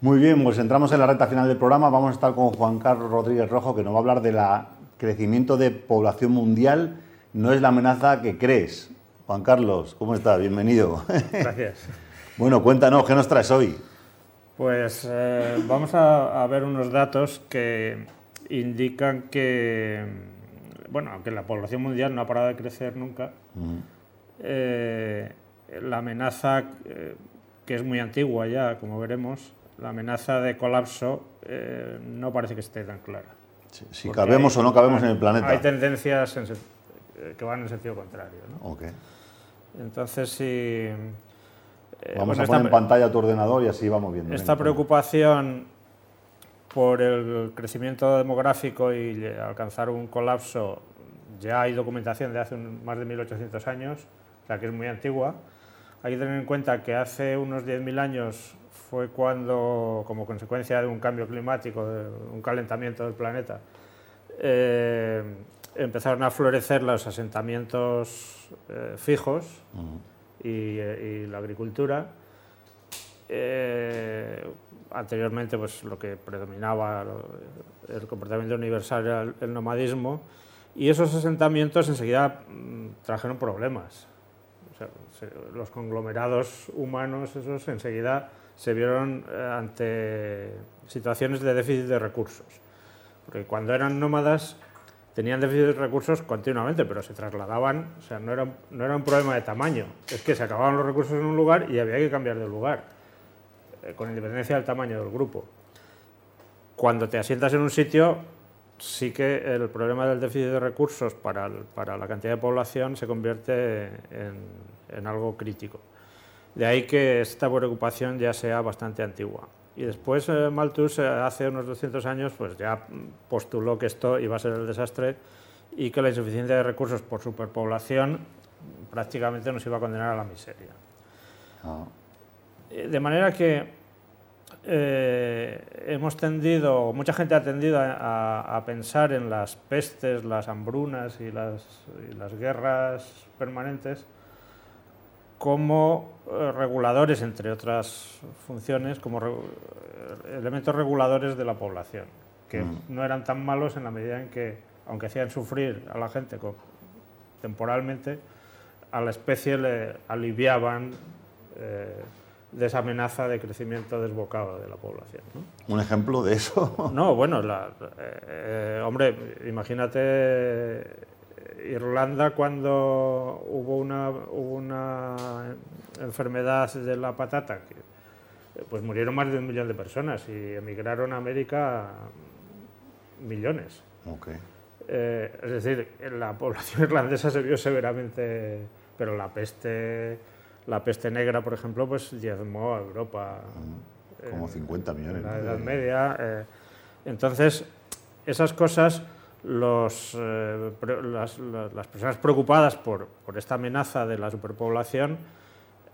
Muy bien, pues entramos en la recta final del programa. Vamos a estar con Juan Carlos Rodríguez Rojo, que nos va a hablar del crecimiento de población mundial. No es la amenaza que crees. Juan Carlos, ¿cómo estás? Bienvenido. Gracias. bueno, cuéntanos, ¿qué nos traes hoy? Pues eh, vamos a, ver unos datos que indican que, bueno, aunque la población mundial no ha parado de crecer nunca, eh, la amenaza, eh, que es muy antigua ya, como veremos, la amenaza de colapso eh, no parece que esté tan clara. si cabemos o no cabemos en el planeta. Hay tendencias eh, que van en sentido contrario. ¿no? Okay. Entonces, si... Eh, vamos a poner en pantalla tu ordenador y así vamos viendo. Esta preocupación por el crecimiento demográfico y alcanzar un colapso, ya hay documentación de hace más de 1800 años, o sea que es muy antigua. Hay que tener en cuenta que hace unos 10.000 años fue cuando, como consecuencia de un cambio climático, de un calentamiento del planeta, eh, empezaron a florecer los asentamientos eh, fijos y, la agricultura. Eh, anteriormente, pues, lo que predominaba el comportamiento universal era el, nomadismo, y esos asentamientos enseguida mm, trajeron problemas. Los conglomerados humanos, esos enseguida se vieron eh, ante situaciones de déficit de recursos. Porque cuando eran nómadas tenían déficit de recursos continuamente, pero se trasladaban, o sea, no era, no era un problema de tamaño, es que se acababan los recursos en un lugar y había que cambiar de lugar, eh, con independencia del tamaño del grupo. Cuando te asientas en un sitio, sí que el problema del déficit de recursos para, para la cantidad de población se convierte en, en algo crítico. De ahí que esta preocupación ya sea bastante antigua. Y después eh, Malthus, eh, hace unos 200 años, pues ya postuló que esto iba a ser el desastre y que la insuficiencia de recursos por superpoblación prácticamente nos iba a condenar a la miseria. Ah. Eh, de manera que hemos tendido, mucha gente ha tendido a, pensar en las pestes, las hambrunas y las, y las guerras permanentes como eh, reguladores, entre otras funciones, como elementos reguladores de la población, que mm. no eran tan malos en la medida en que, aunque hacían sufrir a la gente temporalmente, a la especie le aliviaban eh, de esa amenaza de crecimiento desbocado de la población. ¿Un ejemplo de eso? No, bueno, eh, hombre, imagínate Irlanda cuando hubo una, una enfermedad de la patata, que, pues murieron más de un millón de personas y emigraron a América millones. Eh, es decir, la población irlandesa se vio severamente, pero la peste, la peste negra, por ejemplo, pues diezmó a Europa. Mm, como 50 millones. En la Edad Media. Eh, entonces, esas cosas los, eh, las, personas preocupadas por, por, esta amenaza de la superpoblación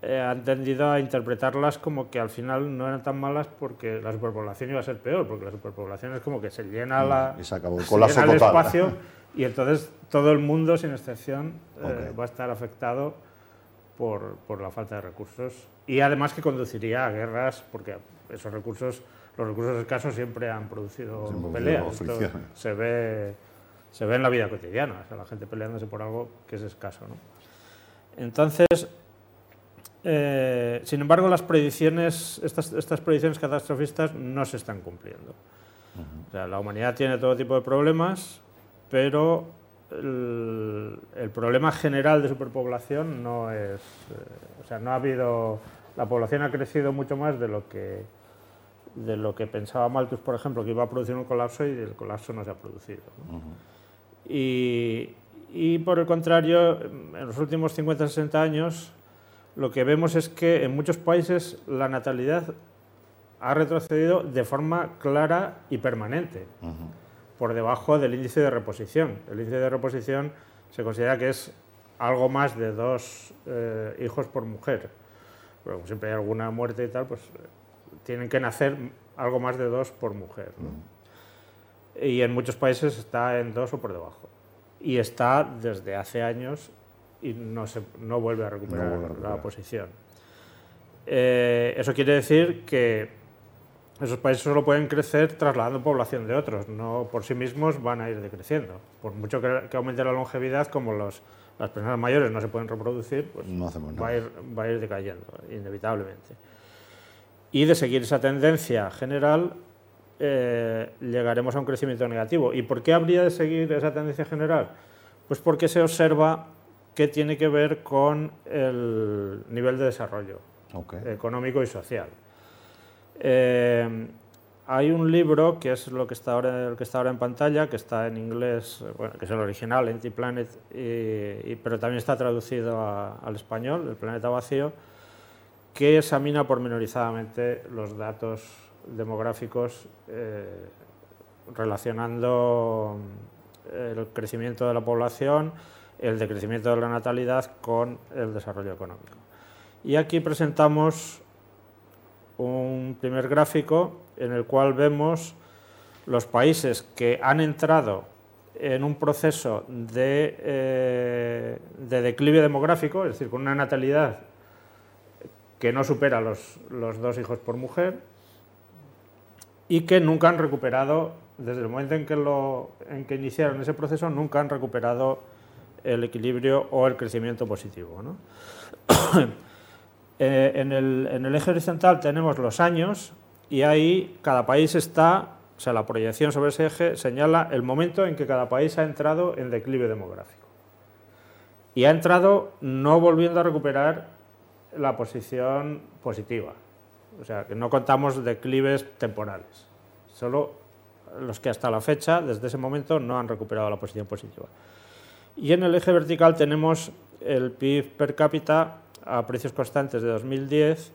eh, han tendido a interpretarlas como que al final no eran tan malas porque la superpoblación iba a ser peor, porque la superpoblación es como que se llena, la, y se acabó el, el espacio y entonces todo el mundo, sin excepción, eh, va a estar afectado por, por la falta de recursos y además que conduciría a guerras porque esos recursos los recursos escasos siempre han producido peleas. se ve, se ve en la vida cotidiana, la gente peleándose por algo que es escaso. Entonces, eh, sin embargo, las predicciones, estas, estas predicciones catastrofistas no se están cumpliendo. la humanidad tiene todo tipo de problemas, pero el, problema general de superpoblación no es, eh, o sea, no ha habido, la población ha crecido mucho más de lo que de lo que pensaba Malthus, por ejemplo, que iba a producir un colapso y el colapso no se ha producido. y, y, por el contrario, en los últimos 50-60 años, lo que vemos es que en muchos países la natalidad ha retrocedido de forma clara y permanente, por debajo del índice de reposición. El índice de reposición se considera que es algo más de dos eh, hijos por mujer. Pero como siempre hay alguna muerte y tal, pues tienen que nacer algo más de dos por mujer. Y en muchos países está en dos o por debajo. Y está desde hace años y no, se, no vuelve a recuperar, la posición. Eh, eso quiere decir que esos países solo pueden crecer trasladando población de otros, no por sí mismos van a ir decreciendo. Por mucho que, aumente la longevidad, como los, las personas mayores no se pueden reproducir, pues va, a ir, va a ir decayendo, inevitablemente. Y de seguir esa tendencia general, eh, llegaremos a un crecimiento negativo. ¿Y por qué habría de seguir esa tendencia general? Pues porque se observa que tiene que ver con el nivel de desarrollo económico y social. Eh, hay un libro que es lo que está ahora, que está ahora en pantalla, que está en inglés, bueno, que es el original, Empty Planet, pero también está traducido al español, El planeta vacío, que examina pormenorizadamente los datos demográficos eh, relacionando el crecimiento de la población, el decrecimiento de la natalidad con el desarrollo económico. Y aquí presentamos un primer gráfico en el cual vemos los países que han entrado en un proceso de, eh, de, declive demográfico, es decir, con una natalidad que no supera los, dos hijos por mujer y que nunca han recuperado, desde el momento en que, en que iniciaron ese proceso, nunca han recuperado el equilibrio o el crecimiento positivo. ¿no? Eh, en, el, eje horizontal tenemos los años y ahí cada país está, o sea, la proyección sobre ese eje señala el momento en que cada país ha entrado en declive demográfico. Y ha entrado no volviendo a recuperar la posición positiva. O sea, que no contamos declives temporales. Solo los que hasta la fecha, desde ese momento, no han recuperado la posición positiva. Y en el eje vertical tenemos el PIB per cápita a precios constantes de 2010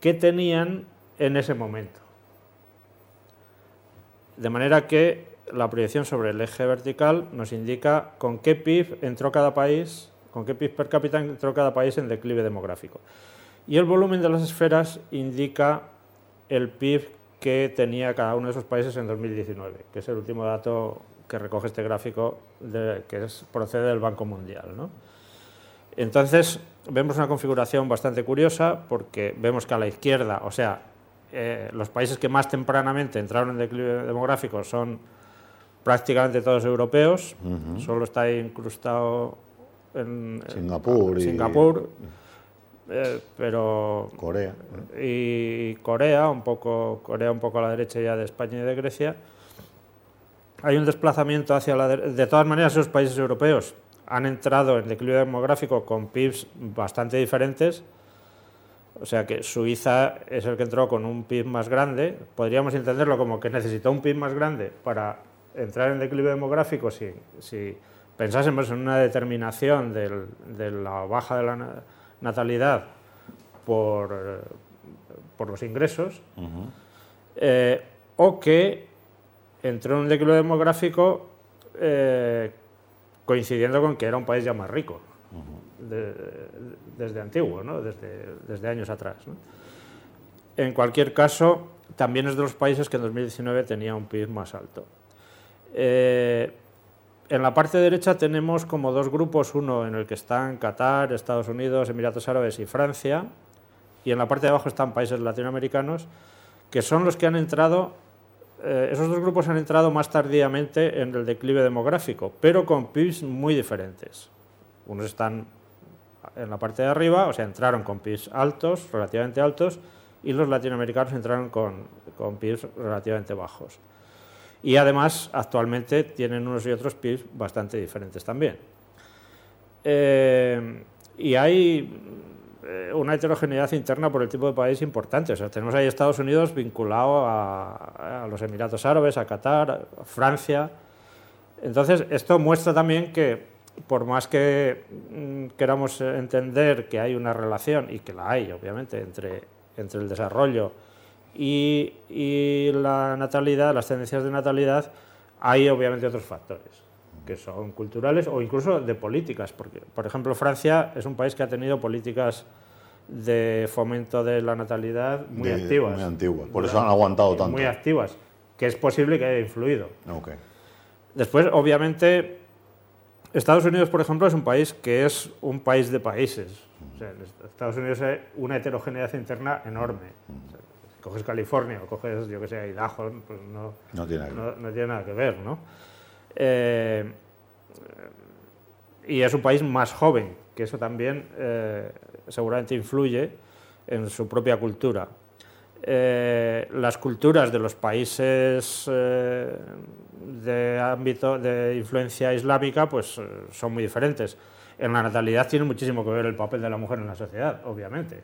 que tenían en ese momento. De manera que la proyección sobre el eje vertical nos indica con qué PIB entró cada país, con qué PIB per cápita entró cada país en declive demográfico. Y el volumen de las esferas indica el PIB que tenía cada uno de esos países en 2019, que es el último dato que recoge este gráfico que procede del Banco Mundial. Entonces, vemos una configuración bastante curiosa porque vemos que a la izquierda, o sea, eh, los países que más tempranamente entraron en declive demográfico son prácticamente todos europeos, solo está incrustado en Singapur, Singapur. Eh, pero Corea y Corea un poco Corea un poco a la derecha ya de España y de Grecia. Hay un desplazamiento hacia la derecha. De todas maneras, esos países europeos han entrado en declive demográfico con PIBs bastante diferentes. O sea que Suiza es el que entró con un PIB más grande. Podríamos entenderlo como que necesitó un PIB más grande para entrar en declive demográfico si, si pensásemos en una determinación de la baja de la natalidad por, por los ingresos, eh, o que entró en un declive demográfico eh, coincidiendo con que era un país ya más rico, desde antiguo, desde, desde, años atrás. En cualquier caso, también es de los países que en 2019 tenía un PIB más alto. Eh, en la parte derecha tenemos como dos grupos, uno en el que están Qatar, Estados Unidos, Emiratos Árabes y Francia, y en la parte de abajo están países latinoamericanos, que son los que han entrado eh, esos dos grupos han entrado más tardíamente en el declive demográfico, pero con PIBs muy diferentes. Unos están en la parte de arriba, o sea, entraron con PIBs altos, relativamente altos, y los latinoamericanos entraron con, con PIBs relativamente bajos. Y además, actualmente tienen unos y otros PIBs bastante diferentes también. Eh, y hay una heterogeneidad interna por el tipo de país importante. O sea, tenemos ahí Estados Unidos vinculado a, los Emiratos Árabes, a Qatar, a Francia. Entonces, esto muestra también que, por más que mm, queramos entender que hay una relación, y que la hay, obviamente, entre, entre el desarrollo y, y la natalidad, las tendencias de natalidad, hay obviamente otros factores que son culturales o incluso de políticas, porque, por ejemplo, Francia es un país que ha tenido políticas de fomento de la natalidad muy activas. Muy antiguas, por eso han aguantado tanto. Muy activas, que es posible que haya influido. Después, obviamente, Estados Unidos, por ejemplo, es un país que es un país de países. Estados Unidos es una heterogeneidad interna enorme. coges California o coges, yo que sé, Idaho, pues no, no, tiene, nada que ver, ¿no? Eh, y es un país más joven, que eso también eh, seguramente influye en su propia cultura. Eh, las culturas de los países de ámbito de influencia islámica pues son muy diferentes. En la natalidad tiene muchísimo que ver el papel de la mujer en la sociedad, obviamente.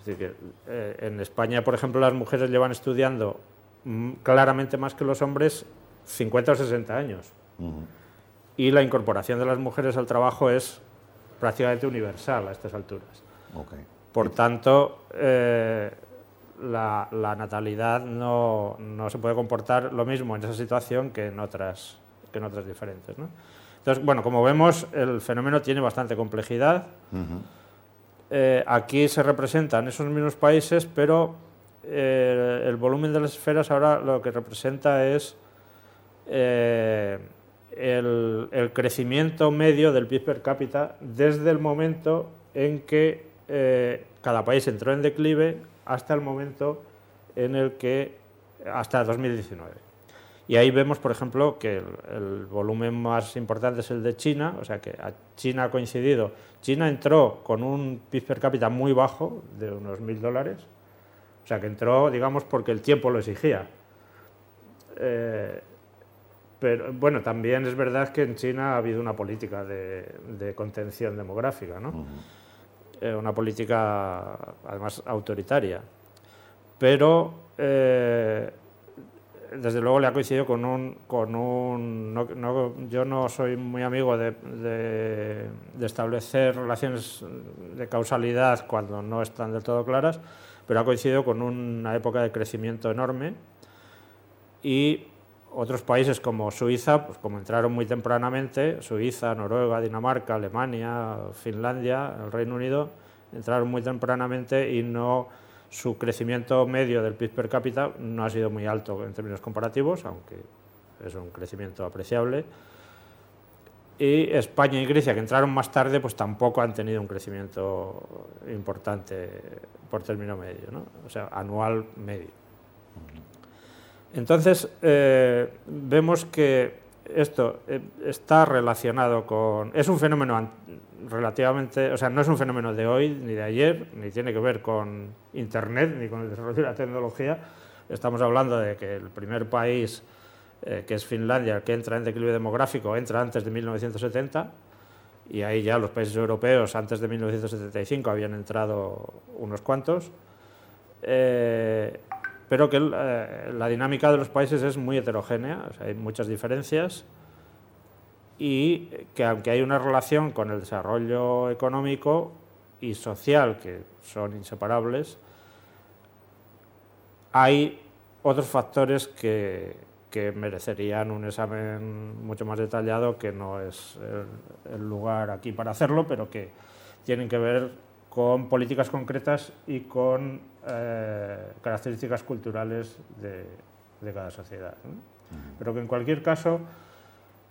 Es decir, que eh, en España, por ejemplo, las mujeres llevan estudiando mm, claramente más que los hombres 50 o 60 años. Y la incorporación de las mujeres al trabajo es prácticamente universal a estas alturas. Por tanto, eh, la, natalidad no, no, se puede comportar lo mismo en esa situación que en otras, que en otras diferentes. Entonces, bueno, como vemos, el fenómeno tiene bastante complejidad. Eh, aquí se representan esos mismos países, pero eh, el volumen de las esferas ahora lo que representa es eh, el, crecimiento medio del PIB per cápita desde el momento en que cada país entró en declive hasta el momento en el que, hasta 2019. Y ahí vemos, por ejemplo, que el, volumen más importante es el de China, o sea que China ha coincidido. China entró con un PIB per cápita muy bajo, de unos mil dólares, o sea que entró, digamos, porque el tiempo lo exigía. Eh, pero bueno, también es verdad que en China ha habido una política de, contención demográfica, ¿no? Eh, una política además autoritaria. Pero eh, desde luego le ha coincidido con un... Con un yo no soy muy amigo de, establecer relaciones de causalidad cuando no están del todo claras, pero ha coincidido con una época de crecimiento enorme y otros países como Suiza, pues como entraron muy tempranamente, Suiza, Noruega, Dinamarca, Alemania, Finlandia, el Reino Unido, entraron muy tempranamente y no su crecimiento medio del PIB per cápita no ha sido muy alto en términos comparativos, aunque es un crecimiento apreciable. Y España y Grecia, que entraron más tarde, pues tampoco han tenido un crecimiento importante por término medio, ¿no? o sea, anual medio. Entonces, eh, vemos que esto eh, está relacionado con... Es un fenómeno relativamente... O sea, no es un fenómeno de hoy ni de ayer, ni tiene que ver con Internet, ni con el desarrollo de la tecnología. Estamos hablando de que el primer país, eh, que es Finlandia, que entra en declive demográfico, entra antes de 1970, y ahí ya los países europeos antes de 1975 habían entrado unos cuantos. Pero que eh, la dinámica de los países es muy heterogénea, hay muchas diferencias y que aunque hay una relación con el desarrollo económico y social que son inseparables, hay otros factores que, que merecerían un examen mucho más detallado, que no es el, lugar aquí para hacerlo, pero que tienen que ver con políticas concretas y con eh, características culturales de, cada sociedad. Pero que en cualquier caso,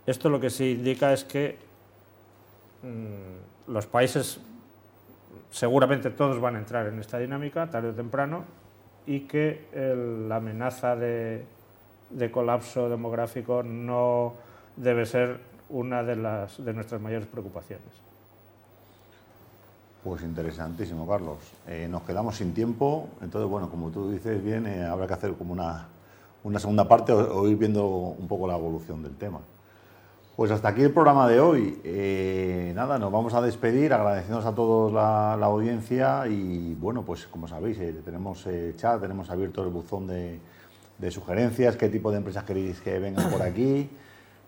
esto lo que sí indica es que mm, los países, seguramente todos van a entrar en esta dinámica tarde o temprano, y que la amenaza de, de, colapso demográfico no debe ser una de, las, de nuestras mayores preocupaciones. Pues interesantísimo, Carlos. Eh, nos quedamos sin tiempo, entonces, bueno, como tú dices bien, eh, habrá que hacer como una, una segunda parte o, ir viendo un poco la evolución del tema. Pues hasta aquí el programa de hoy. Eh, nada, nos vamos a despedir agradeciendo a todos la, audiencia y bueno, pues como sabéis, tenemos chat, tenemos abierto el buzón de sugerencias, qué tipo de empresas queréis que vengan por aquí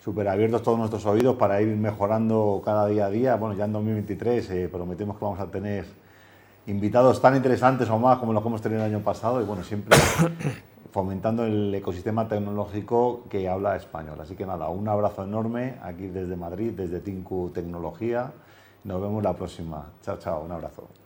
súper abiertos todos nuestros oídos para ir mejorando cada día a día. Bueno, ya en 2023 eh, prometemos que vamos a tener invitados tan interesantes o más como los que hemos tenido el año pasado y bueno, siempre fomentando el ecosistema tecnológico que habla español. Así que nada, un abrazo enorme aquí desde Madrid, desde Tinku Tecnología. Nos vemos la próxima. Chao, chao, un abrazo.